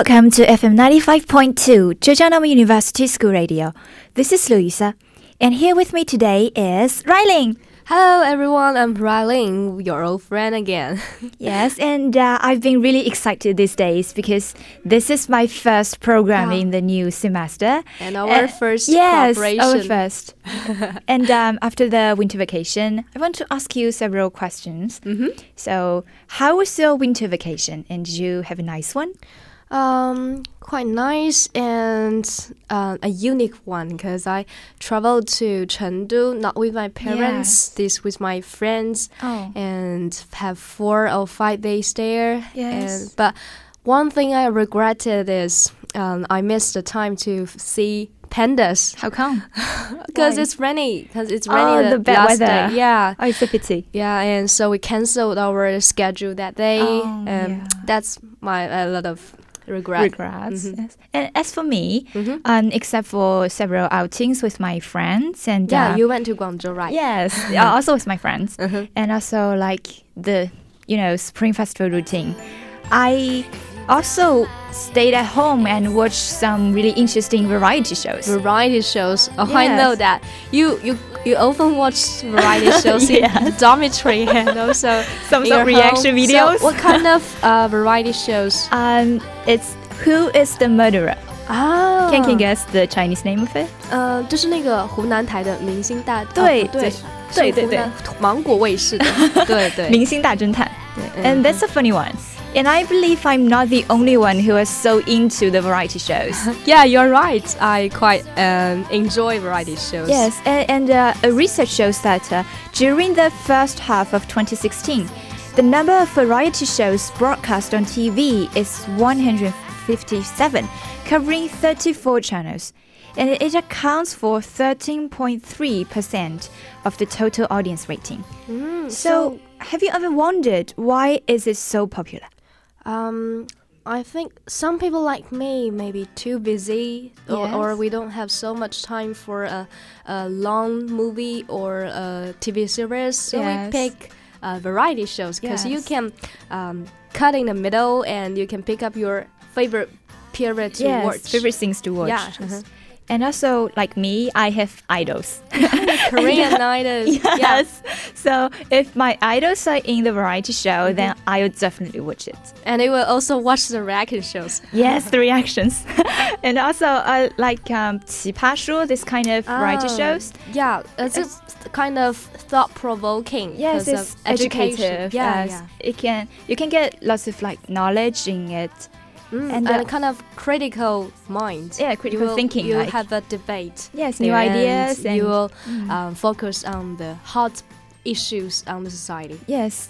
Welcome to FM 95.2 Zhejiang University School Radio. This is Louisa, and here with me today is Ryling. Hello everyone, I'm Ryling, your old friend again. yes, and uh, I've been really excited these days because this is my first program in the new semester. And our Uh, first yes, our first. and um, after the winter vacation, I want to ask you several questions. Mhm. So, how was your winter vacation? And did you have a nice one? Um, quite nice and uh, a unique one because I traveled to Chengdu not with my parents, this with my friends, Oh. and have four or five days there. Yes. And, but one thing I regretted is um, I missed the time to see pandas How come? because it's rainy. Because it's Oh, rainy the bad last weather. day. Yeah. Oh, it's a pity. Yeah, and so we canceled our schedule that day. Oh, um, yeah. That's my a lot of regret. Regrets. Mhm. Yes. And as for me, Mhm. um, except for several outings with my friends and Yeah, uh, you went to Guangzhou, right? yes, also with my friends, Mhm. and also like the you know spring festival routine. I also stayed at home and watched some really interesting variety shows. Variety shows. Oh, I know Yes. that you you you often watch variety shows in Yes. dormitory and also Some- in some your reaction home. videos. So what kind of uh, variety shows? Um, it's Who is the Murderer? Ah, Can can you guess the Chinese name of it? 呃，就是那个湖南台的明星大对哦不对对对对是湖南芒果卫视的，对对。明星大侦探。嗯 And that's a funny one. And I believe I'm not the only one who is so into the variety shows. Yeah, you're right. I quite um, enjoy variety shows. yes, and, and uh, a research shows that uh, during the first half of 2016, the number of variety shows broadcast on TV is 157, covering 34 channels. And it accounts for 13.3% of the total audience rating. Mm, So, have you ever wondered why is it so popular? Um, I think some people like me may be too busy, or, or we don't have so much time for a, a long movie or a TV series. So Yes. we pick uh, variety shows because you can um, cut in the middle and you can pick up your favorite period to yes, watch. favorite things to watch. Yeah, uh-huh. And also, like me, I have idols. Korean idols. Yeah. yes. So if my idols are in the variety show, then I would definitely watch it. And they will also watch the reaction shows. Yes, the reactions. and also, I like um, 奇葩说, this kind of variety Oh, shows. Yeah, it's just kind of thought provoking. Yes, because it's of education. educative. Yeah, yes. It can you can get lots of like knowledge in it. yeah. Mm, And, and, uh, a kind of critical mind. Yeah, You critical will- thinking. You like, have a debate. yes, new there, ideas and and you will Mm. um, focus on the hot issues on the society. Yes.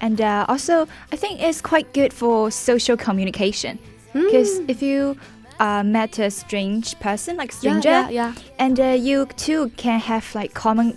And uh, also, I think it's quite good for social communication. Because Mm. if you uh, met a strange person, like Yeah, stranger, yeah, yeah. and uh, you too can have like common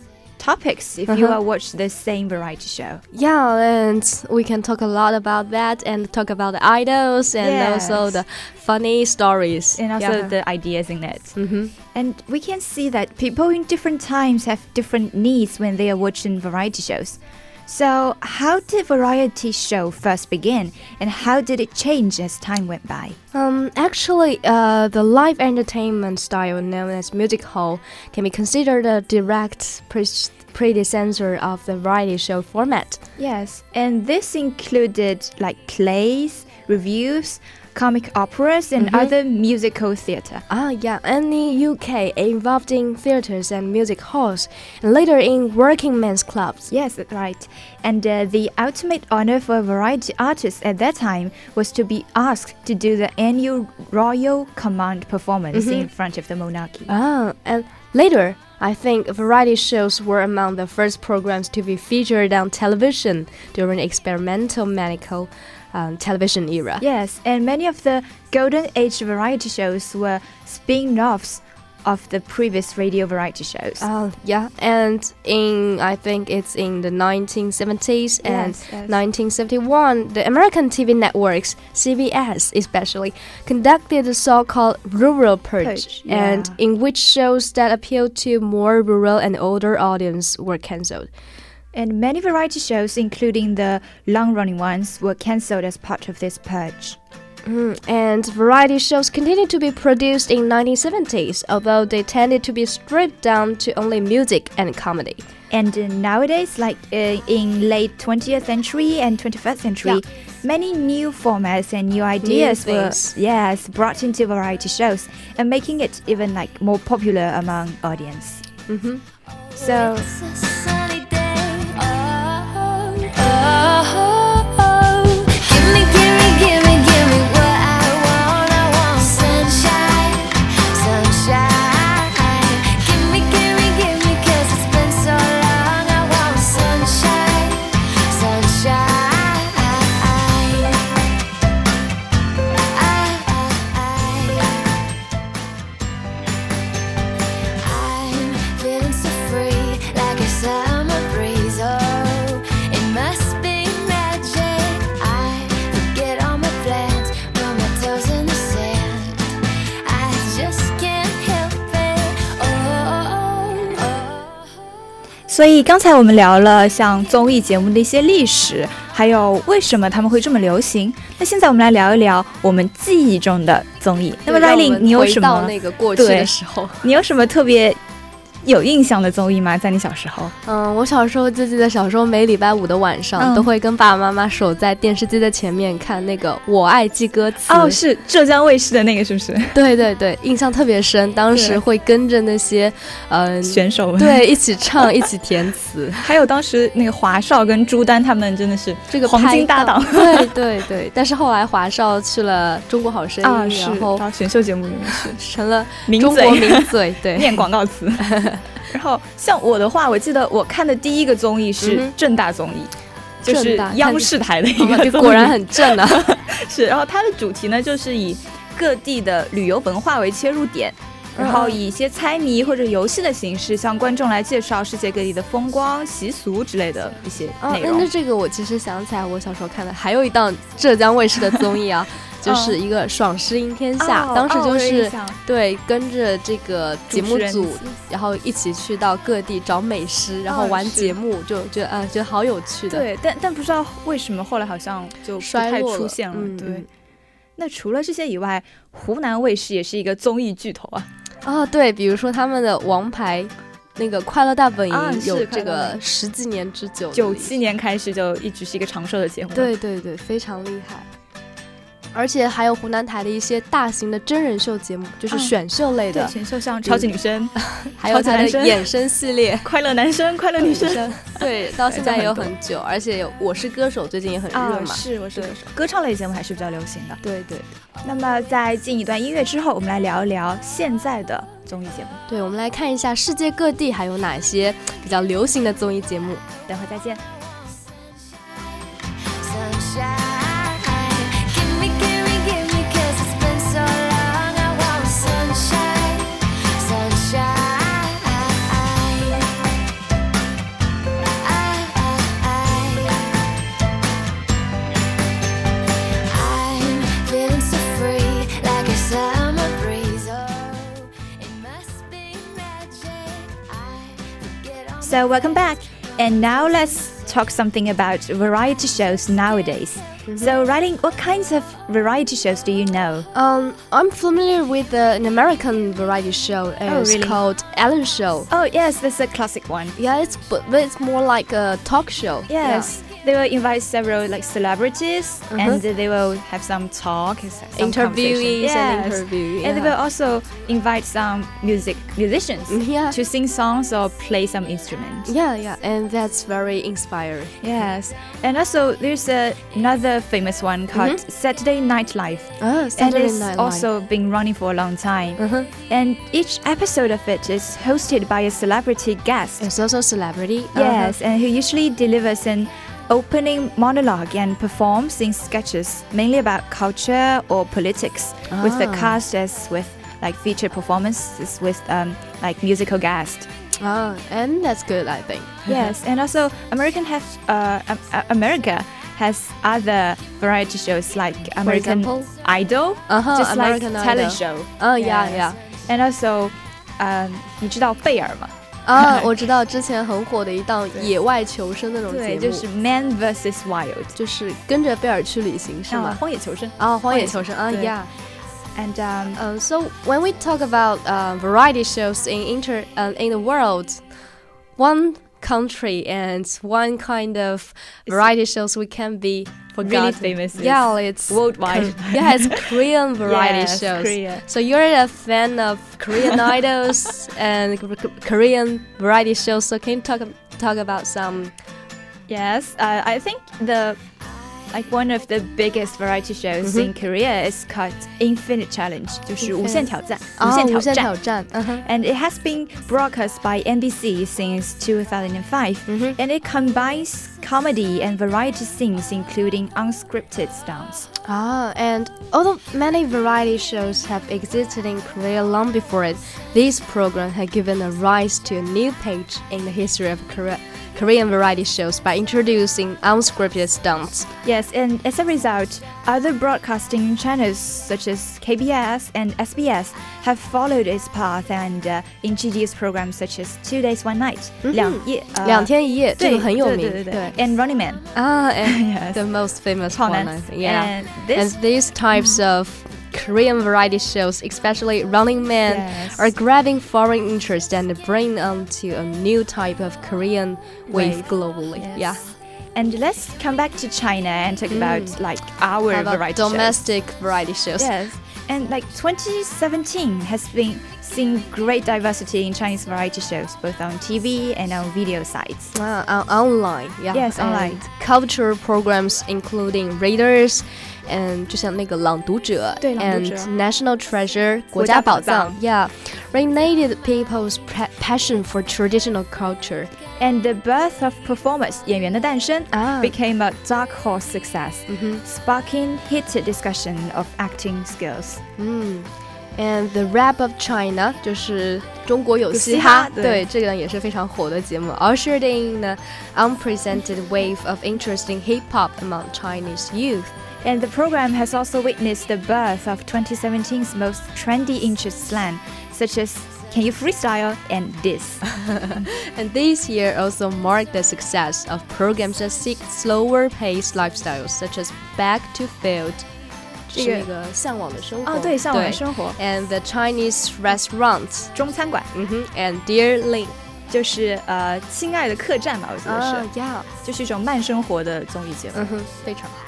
topics if you Uh-huh. uh, watch the same variety show. Yeah, and we can talk a lot about that and talk about the idols and also the funny stories. And also yeah. the ideas in it. hmm And we can see that people in different times have different needs when they are watching variety shows. So, how did variety show first begin, and how did it change as time went by? Um, actually, uh, the live entertainment style known as music hall can be considered a direct pre- predecessor of the variety show format. Yes, and this included like plays, revues, comic operas, and Mhm. other musical theatre. Ah, yeah, and in UK, involved in theaters and music halls, and later in working men's clubs. Yes, right. And uh, the ultimate honor for a variety artist at that time was to be asked to do the annual Royal Command performance Mhm. in front of the monarchy. Ah, and later, I think variety shows were among the first programs to be featured on television during experimental mechanical um, television era. Yes, and many of the golden age variety shows were spin-offs of the previous radio variety shows. Oh, yeah, and in I think it's in the 1970s and Yes, yes. 1971, the American TV networks, CBS especially, conducted a so-called rural purge, Purge, and in which shows that appealed to more rural and older audience were cancelled. And many variety shows, including the long running ones, were cancelled as part of this purge. Mm, and variety shows continued to be produced in 1970s, although they tended to be stripped down to only music and comedy. And uh, nowadays, like uh, in late 20th century and 21st century, Yeah. many new formats and new ideas were yes brought into variety shows and making it even like more popular among audience. Mm-hmm. So 所以刚才我们聊了像综艺节目的一些历史，还有为什么他们会这么流行。那现在我们来聊一聊我们记忆中的综艺。那么 Riley，你有什到么那个过去对的时候？你有什么特别有印象的综艺吗？在你小时候？嗯，我小时候就记得，小时候每礼拜五的晚上、嗯都会跟爸爸妈妈守在电视机的前面看那个《我爱记歌词》。哦，是浙江卫视的那个，是不是？对对对，印象特别深。当时会跟着那些，嗯、选手们。对，一起唱，一起填词。还有当时那个华少跟朱丹他们真的是这个黄金搭档对对对。但是后来华少去了《中国好声音》然后到选秀节目里面去成了名中国嘴名嘴。对，念广告词。然后像我的话，我记得我看的第一个综艺是正大综艺。就是央视台的一个 果然很正啊。是。然后它的主题呢，就是以各地的旅游文化为切入点，嗯然后以一些猜谜或者游戏的形式，向观众来介绍世界各地的风光、习俗之类的一些啊，内容。那那这个我其实想起来，我小时候看的还有一档浙江卫视的综艺啊，就是一个《爽诗赢天下》哦当时就是、对跟着这个节目组然后一起去到各地找美食，然后玩节目，就觉得啊、觉得好有趣的。，对，但但不知道为什么后来好像就不太衰落了出现了。对。那除了这些以外，湖南卫视也是一个综艺巨头啊。哦，对，比如说他们的王牌。那个《快乐大本营有这个十几年之久九七年开始就一直是一个长寿的节目。，对对对，非常厉害。而且还有湖南台的一些大型的真人秀节目，就是嗯选秀类对的，选秀像超级女声、还有它的衍生系列。快乐男生、快乐女生 对，到现在也有很很久，而且有《我是歌手》最近也很热啊，嘛。是我是歌手，歌唱类节目还是比较流行的。对对那么在进一段音乐之后，我们来聊一聊现在的综艺节目。对，我们来看一下世界各地还有哪些比较流行的综艺节目。等会再见。So welcome back, and now let's talk something about variety shows nowadays. So, writing, what kinds of variety shows do you know? Um, I'm familiar with uh, an American variety show. Oh, really? called Ellen Show. Oh, yes, that's a classic one. Yeah, it's but, but it's more like a talk show. Yes, they will invite several like celebrities, Mhm. and they will have some talk, some Interviewees conversation. and Yes. interview. And they will also invite some music musicians Yeah. to sing songs or play some instruments. Yeah, yeah, and that's very inspiring. Yes, and also there's a, another famous one called Saturday Night Live, Oh, and it's Night Live. also been running for a long time. uh-huh. And each episode of it is hosted by a celebrity guest. It's also celebrity. Uh-huh. Yes, and who usually delivers an opening monologue and performs in sketches mainly about culture or politics, with the Ah. cast as with like featured performances with um, like musical guests. Ah, and that's good, I think. yes, and also American has uh, um, uh, America has other variety shows like American example? Idol, Uh-huh, just American like talent Idol. show. Oh, yeah, Yes. yeah. And also, um, 你知道贝尔吗？ 啊，我知道之前很火的一档野外求生那种节对，目，就是 Man vs Wild，就是跟着贝尔去旅行是啊吗？荒野求生。啊，荒野求生啊对，Yeah。 And um, Um, so when we talk about uh, variety shows in inter uh, in the world, one country and one kind of variety shows we can be forgotten. really famous. Yeah, it's worldwide. yeah, it's Korean variety Yes, shows. Korea. So you're a fan of Korean idols and K- K- Korean variety shows. So can you talk talk about some? Yes, uh, I think the like one of the biggest variety shows mm -hmm. in Korea is called Infinite Challenge, and it has been broadcast by MBC since 2005, mm -hmm. and it combines comedy and variety scenes, including unscripted stunts. Ah, and although many variety shows have existed in Korea long before it, this program has given a rise to a new page in the history of Korea. Korean variety shows by introducing unscripted stunts. Yes, and as a result, other broadcasting channels such as KBS and SBS have followed its path and uh, introduced programs such as Two Days One Night, 两夜呃两天一夜，这对个很有名。对对对对 and Running Man. 啊，and Yes. the most famous 好 one, 难 I think. Yeah. And this And these types of Korean variety shows, especially Running Man, Yes. are grabbing foreign interest and bringing onto a new type of Korean wave, Wave. globally. Yes. Yeah. And let's come back to China and talk about like our about variety domestic variety shows. shows. Yes. And like 2017 has been seen great diversity in Chinese variety shows, both on TV and on video sites. Uh, on- online, yeah. Yes, and online. Cultural programs including Readers and 就像那个朗读者对朗读者 and National Treasure 国国家家宝宝藏藏 yeah reignited people's pa- passion for traditional culture And the birth of performers 演员的诞生 Ah. became a dark horse success, 嗯哼 sparking heated discussion of acting skills. 嗯。 And the Rap of China 就是中国有嘻有嘻哈，哈对对，这个也是非常火的节目，ushered in the unprecedented wave of interest in hip hop among Chinese youth. And the program has also witnessed the birth of 2017's most trendy interest slang, such as Can You Freestyle and This. And this year also marked the success of programs that seek slower paced lifestyles, such as Back to Field. 这个是那个向往的生活。哦，对，向往的生活，And the Chinese restaurants. 中餐馆嗯哼，and Dear Ling. 就是呃，亲爱的客栈吧，我觉得是，啊，Yeah，就是一种慢生活的综艺节目。嗯哼，非常好。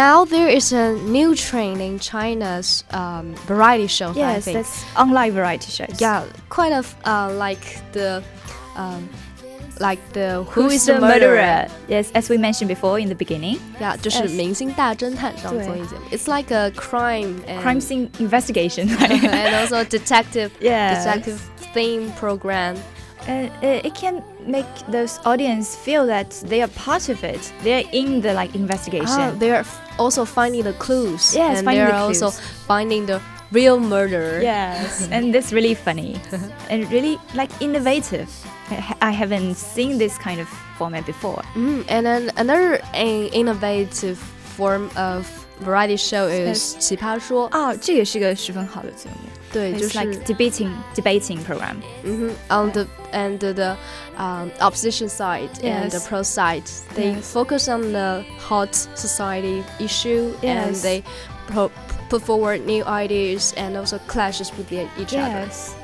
now there is a new trend in China's um, variety shows. I Yes, think. that's online variety shows. yeah, kind of uh, like the, um, like the Who Who's is the the murderer? Yes, as we mentioned before in the beginning, Yeah，就是 Yes 明星大侦探这样对综艺节目。It's like a crime and crime scene investigation. and also detective Yes. detective theme program. and it, it can make those audience feel that they are part of it. They're in the like investigation. Ah, they are f- also finding the clues. Yes, and finding they the are also clues. finding the real murderer. Yes, and that's really funny and really like innovative. I ha- I haven't seen this kind of format before. Mm, and then another in- innovative form of variety show is 奇葩说。哦，这也是个十分好的节目。 对，就 It's 是 like debating debating program. 嗯哼，on the and the um, opposition side and the Yes. pro side, they Yes. focus on the hot society issue and Yes. they pro- put forward new ideas and also clashes with the- each other. Yes.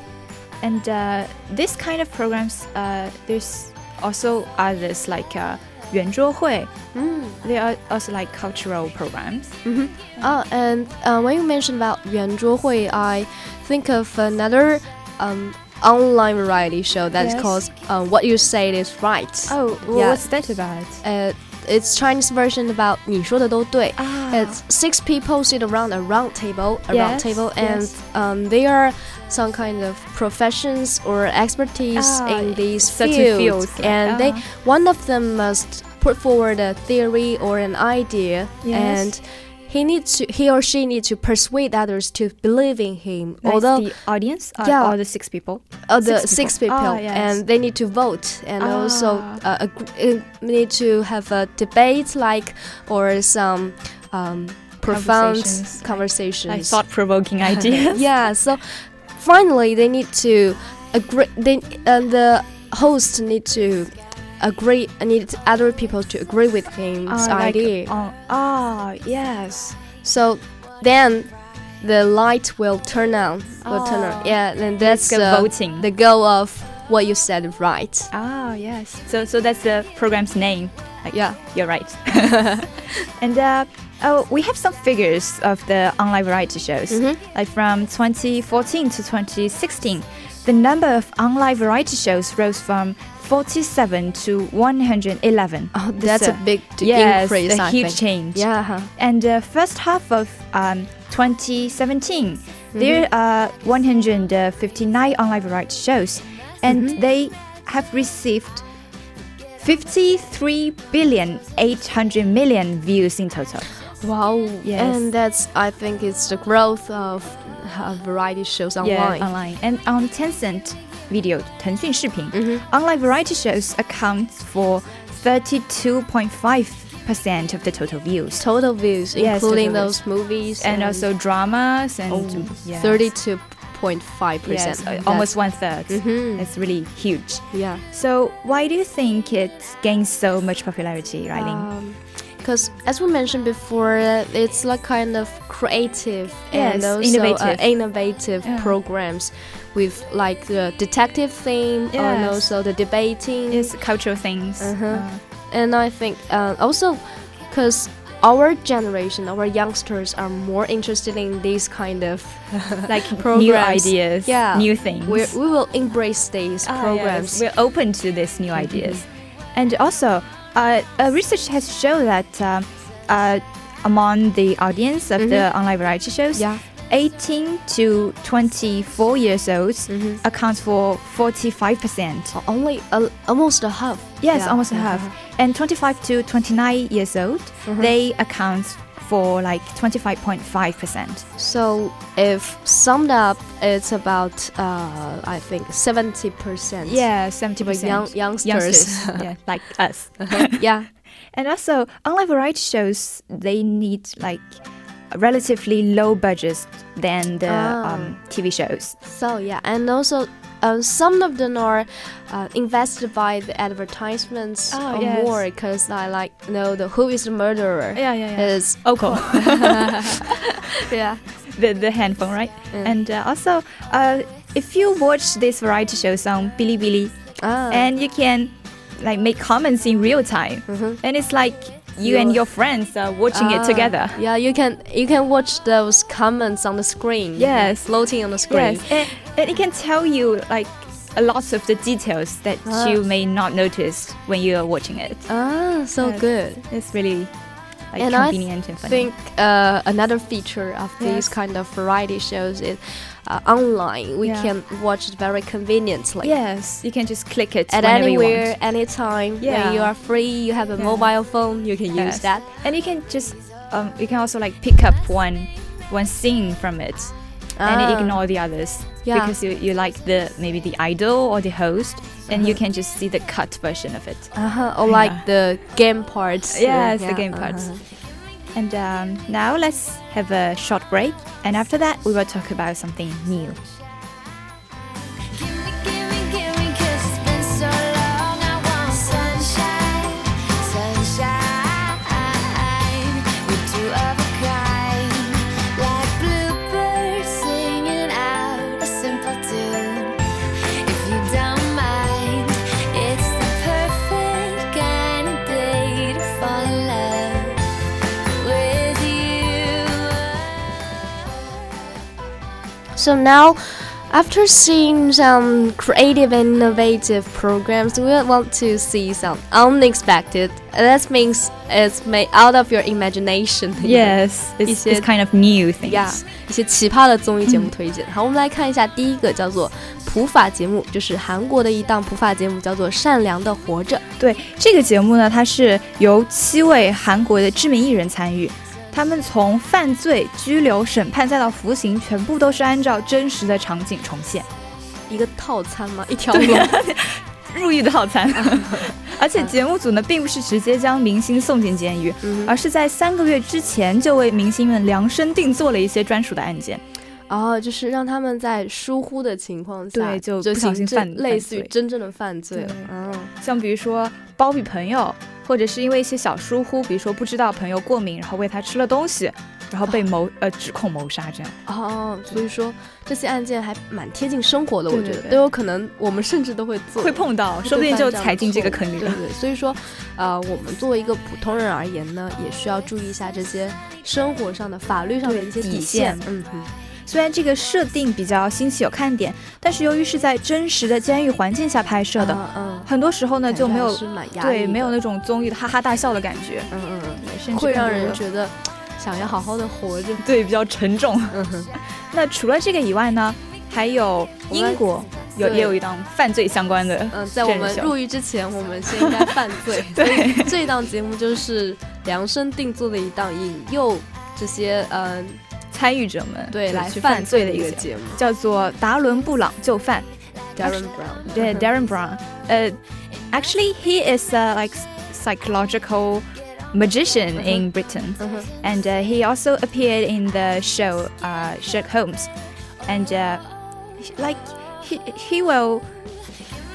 And uh, this kind of programs, uh, there's also others like uh, 圆桌会. Mm. They are also like cultural programs. hmm Oh, and uh, when you mentioned about 圆桌会, I think of another um, online variety show that's Yes. called uh, What You Say Is Right. Oh, well, Yeah. what's that about? Uh, it's Chinese version about 你说的都对. Ah, It's six people sit around a round table, a round Yes, table, and yes. um, they are some kind of professions or expertise Ah, in these certain fields, fields, like, and they ah. one of them must put forward a theory or an idea, Yes. and he needs to he or she needs to persuade others to believe in him. Like Although the audience, uh, Yeah. or the six people. uh, the six six people. people, Ah, yes. and they need to vote, and also Ah. uh, agree, uh, need to have a debate, like or some um, profound Conversations. conversations. Like thought-provoking ideas. yeah. So finally, they need to agree. They and the host need to agree. I need other people to agree with him's Ah, like, idea. oh, ah, yes. so then the light will turn on. Will turn Ah. on. Yeah, then that's uh, uh, voting. the goal of what you said right. Ah, yes. So, so that's the program's name. Like, Yeah. you're right. and uh, oh, we have some figures of the online variety shows. Mhm. Like from 2014 to 2016, the number of online variety shows rose from 47 to 111. Oh, that's a uh, big yes, increase. a huge change. Yeah. And the first half of um, 2017, Mm-hmm. there are 159 online variety shows, and Mhm. they have received 53 billion 800 million views in total. Wow. Yes. And that's I think it's the growth of uh, variety shows online. Yeah, online. And on Tencent Video, 腾讯视频, Mhm. online variety shows account for 32.5% of the total views. Total views, Yes, including total those movies, And also dramas and oh, yes. thirty-two point five Yes, percent. uh, almost one third. Mhm. It's really huge. Yeah. So why do you think it gains so much popularity, Riley? because as we mentioned before, uh, it's like kind of creative and Yes, also innovative. Uh, innovative Yeah. programs with like the detective theme and also the debating. it's cultural things. Uh-huh. Uh, And I think uh, also because our generation, our youngsters are more interested in these kind of like new ideas, Yeah. new things. We're, we will embrace these Ah, programs. yes, We're open to these new ideas. And also, uh, uh, research has shown that um, uh, among the audience of the online variety shows, Yeah. 18 to 24 years old Mhm. accounts for 45%. O- Only a, almost a half. Yes, Yeah. almost a half. And 25 to 29 years old, Mhm. they account for like 25.5%. So if summed up, it's about uh, I think seventy percent. Yeah, 70%. young youngsters. youngsters. yeah, like us. yeah. And also, online variety shows they need like relatively low budgets than the Ah. um, TV shows. So yeah, and also. Uh, some of them are uh, invested by the advertisements Oh, yes. more because I like know the who is the murderer Yeah, yeah, yeah. is Oko, yeah the the handphone, right? Mm. And uh, also, uh, if you watch these variety shows on Bilibili, ah. and you can like make comments in real time, Mhm. and it's like you and your friends are watching it Ah, together. Yeah, you can you can watch those comments on the screen. Yes. floating on the screen. Yes, and, and it can tell you like a lot of the details that Ah. you may not notice when you are watching it. Ah, so Yes. good. It's really like And I convenient and I funny. think uh, another feature of Yes. these kind of variety shows is uh, online. We Yeah. can watch it very conveniently. yes, you can just click it At anywhere, anytime, Yeah. when you are free, you have a Yeah. mobile phone, you can use Yes. that. and you can just um, you can also like pick up one one scene from it and Ah. ignore the others Yeah. because you, you like the maybe the idol or the host and you can just see the cut version of it. Uh-huh. Or Yeah. like the game parts. Yes, the game parts. uh-huh. And um, now let's have a short break and after that we will talk about something new. So now, after seeing some creative and innovative programs, we want to see some unexpected. That means it's made out of your imagination. Yes, it's, 一些- it's kind of new things. Yeah，一些奇葩的综艺节目推荐。好，我们来看一下第一个叫做普法节目，就是韩国的一档普法节目，叫做《善良的活着》。对这个节目呢，它是由七位韩国的知名艺人参与， 他们从犯罪、拘留、审判再到服刑，全部都是按照真实的场景重现。一个套餐吗？一条龙。入狱的套餐，而且节目组呢，并不是直接将明星送进监狱，嗯而是在三个月之前就为明星们量身定做了一些专属的案件。哦，就是让他们在疏忽的情况下，对就就不小心行犯类似于真正的犯罪了。嗯，像比如说包庇朋友，或者是因为一些小疏忽，比如说不知道朋友过敏，然后喂他吃了东西，然后被谋、呃指控谋杀这样。哦，所以说这些案件还蛮贴近生活的，我觉得都有可能我们甚至都会做，会碰到，说不定就踩进这个坑里了。对对，所以说，呃，我们作为一个普通人而言呢，也需要注意一下这些生活上的、法律上的一些底底线线。嗯哼，虽然这个设定比较新奇有看点，但是由于是在真实的监狱环境下拍摄的，嗯嗯，很多时候呢就没有对没有那种综艺的哈哈大笑的感觉，嗯嗯嗯，甚至 会让人觉得想要好好的活着。对比较沉重。嗯哼，那除了这个以外呢，还有英国有也有一档犯罪相关的，嗯，在我们入狱之前，我们先应该犯罪。所以这档节目就是量身定做的一档引诱这些嗯、参与者们对来犯罪的一个节目，叫做《达伦·布朗就范》。Derren Brown，对 Derren Brown，呃，actually he is a like psychological magician in Britain, and uh, he also appeared in the show uh, Sherlock Holmes, and uh, like he he will.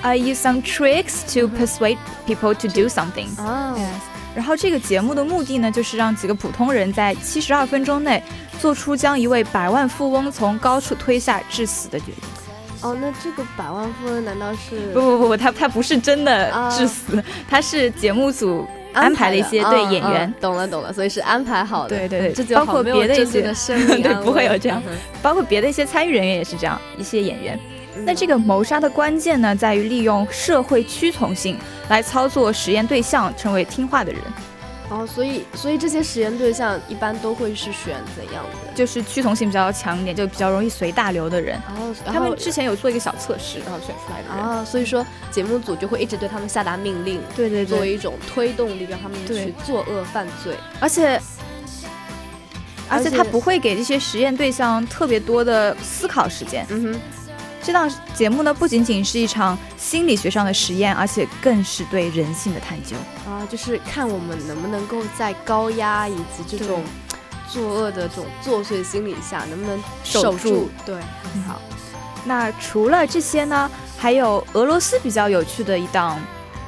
I use some tricks to persuade people to do something. Yes. 然后这个节目的目的呢，就是让几个普通人在七十二分钟内。做出将一位百万富翁从高处推下致死的决定。哦，那这个百万富翁难道是不不不不，他他不是真的啊致死，他是节目组安排了一些的对嗯嗯演员，懂了懂了，所以是安排好的。对对对这就包括好没有别的一些这次的生命对不会有这样嗯包括别的一些参与人员也是这样，一些演员。那这个谋杀的关键呢，在于利用社会屈从性来操作实验对象成为听话的人，哦，所以所以这些实验对象一般都会是选怎样的？就是趋同性比较强一点，就比较容易随大流的人。然后他们之前有做一个小测试，然后选出来的人。啊，所以说节目组就会一直对他们下达命令，对对作为一种推动力，让他们去作恶犯罪。而且。而且而且他不会给这些实验对象特别多的思考时间。嗯哼，这档节目呢，不仅仅是一场心理学上的实验，而且更是对人性的探究。啊，就是看我们能不能够在高压以及这种作恶的这种作祟心理下，能不能守住？住对，很好。那除了这些呢，还有俄罗斯比较有趣的一档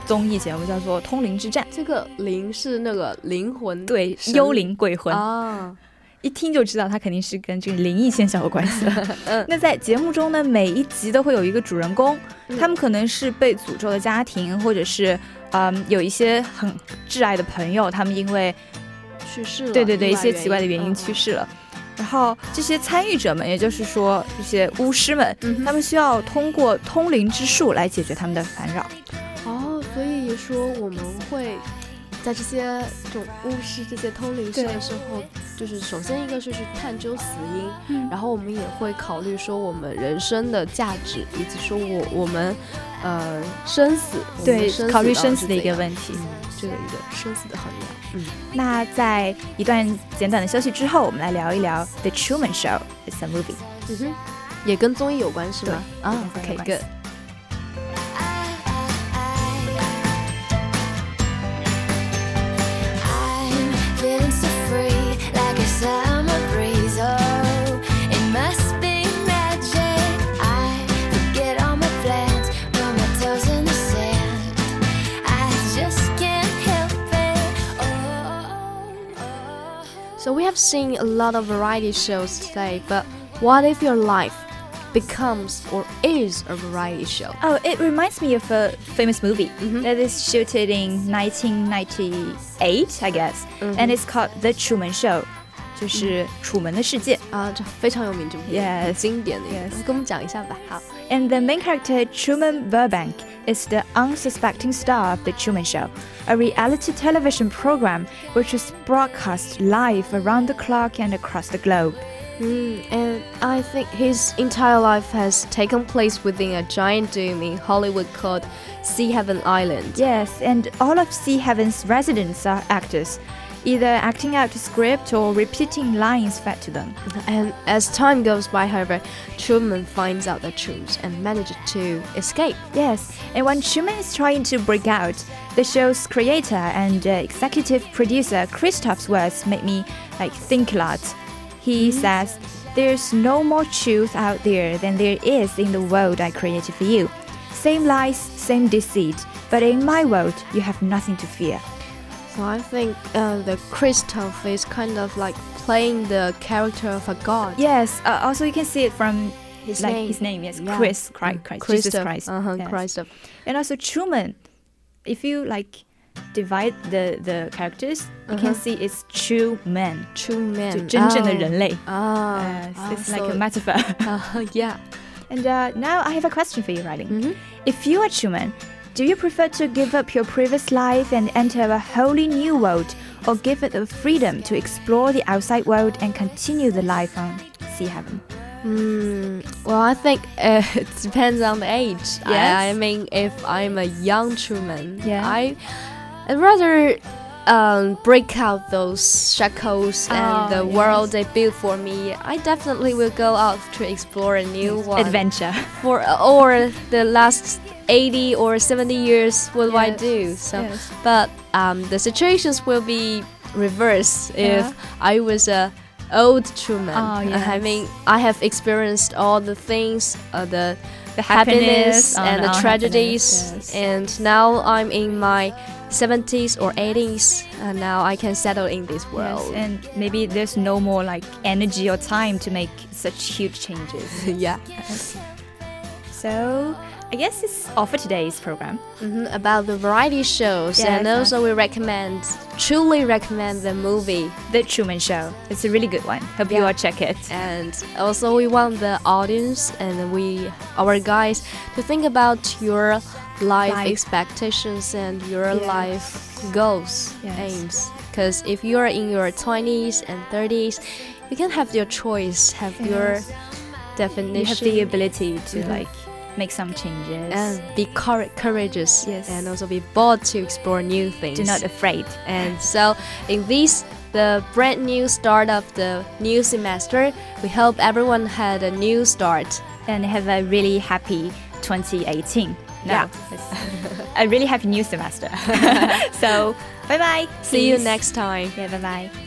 综艺节目，叫做《通灵之战》。这个灵是那个灵魂，对，幽灵鬼魂，啊，一听就知道它肯定是跟这个灵异现象有关系的。嗯那在节目中呢，每一集都会有一个主人公，嗯他们可能是被诅咒的家庭，或者是嗯有一些很挚爱的朋友，他们因为去世了，对对对一些奇怪的原因嗯去世了。然后这些参与者们，也就是说这些巫师们，嗯他们需要通过通灵之术来解决他们的烦扰。哦，所以说我们会在这些这种巫师、这些通灵师的时候，就是首先一个是去探究死因，嗯然后我们也会考虑说我们人生的价值，以及说我我们呃生死，对，考虑生死的一个问题。嗯，这个一个生死的衡量，嗯，那在一段简短的休息之后，我们来聊一聊《The Truman Show》It's a movie。嗯哼，也跟综艺有关是吗？对啊跟 So we have seen a lot of variety shows today, but what if your life becomes or is a variety show? Oh, it reminds me of a famous movie Mhm. that is shooted in 1998, I guess, Mhm. and it's called The Truman Show. 就是《楚门的世界》啊，这非常有名这部片，经典的，yes，跟我们讲一下吧。好，And the main character Truman Burbank is the unsuspecting star of the Truman Show, a reality television program which is broadcast live around the clock and across the globe. Mm, and I think his entire life has taken place within a giant dome in Hollywood called Seahaven Island. Yes, and all of Seahaven's residents are actors either acting out the script or repeating lines fed to them. And as time goes by, however, Truman finds out the truth and manages to escape. Yes, and when Truman is trying to break out, the show's creator and uh, executive producer Christof's words made me like think a lot. He says, "There's no more truth out there than there is in the world I created for you. Same lies, same deceit, but in my world you have nothing to fear." So I think uh, the Christof is kind of like playing the character of a god. Yes. Uh, also, you can see it from his like name. His name, yes, yeah. Chris, Christ, mm. Christ, Christof. Jesus Christ, uh-huh, yes. Christof. And also Truman. If you like divide the the characters, uh-huh. you can uh-huh. see it's true man. True man. Oh. oh. Uh, oh, so like a metaphor. uh, yeah. And uh, now I have a question for you, Riley. Mm-hmm. If you are Truman do you prefer to give up your previous life and enter a wholly new world, or give it the freedom to explore the outside world and continue the life on Sea Heaven? Mm, well, I think uh, it depends on the age. Yes. I, I mean, if I'm a young Truman, Yeah. I, I'd rather um, break out those shackles Oh, and the yes. world they built for me. I definitely will go out to explore a new one. Adventure. For or the last 80 or 70 years, what do I do? So, yes. but um, the situations will be reversed Yeah. if I was a old Truman. Oh, Uh, I mean, I have experienced all the things, uh, the The happiness happiness and the tragedies, yes. and now I'm in my 70s or 80s, and now I can settle in this Yes, world. and maybe there's no more like energy or time to make such huge changes. yeah. So I guess it's all for today's program. hmm About the variety shows, and Yes, also we recommend, truly recommend the movie. The Truman Show. It's a really good one. Hope you all check it. And also, we want the audience and we, our guys, to think about your life, Life. expectations and your Yes. life goals, Yes. aims. Because if you're in your 20s and 30s, you can have your choice, have your definition, You have the ability to Mhm. like make some changes. and be cour- courageous, Yes. and also be bold to explore new things. do not afraid. And so, in this, the brand new start of the new semester, we hope everyone had a new start. and have a really happy 2018. No, Yeah. a really happy new semester. so, bye bye. See you next time. Yeah, bye bye.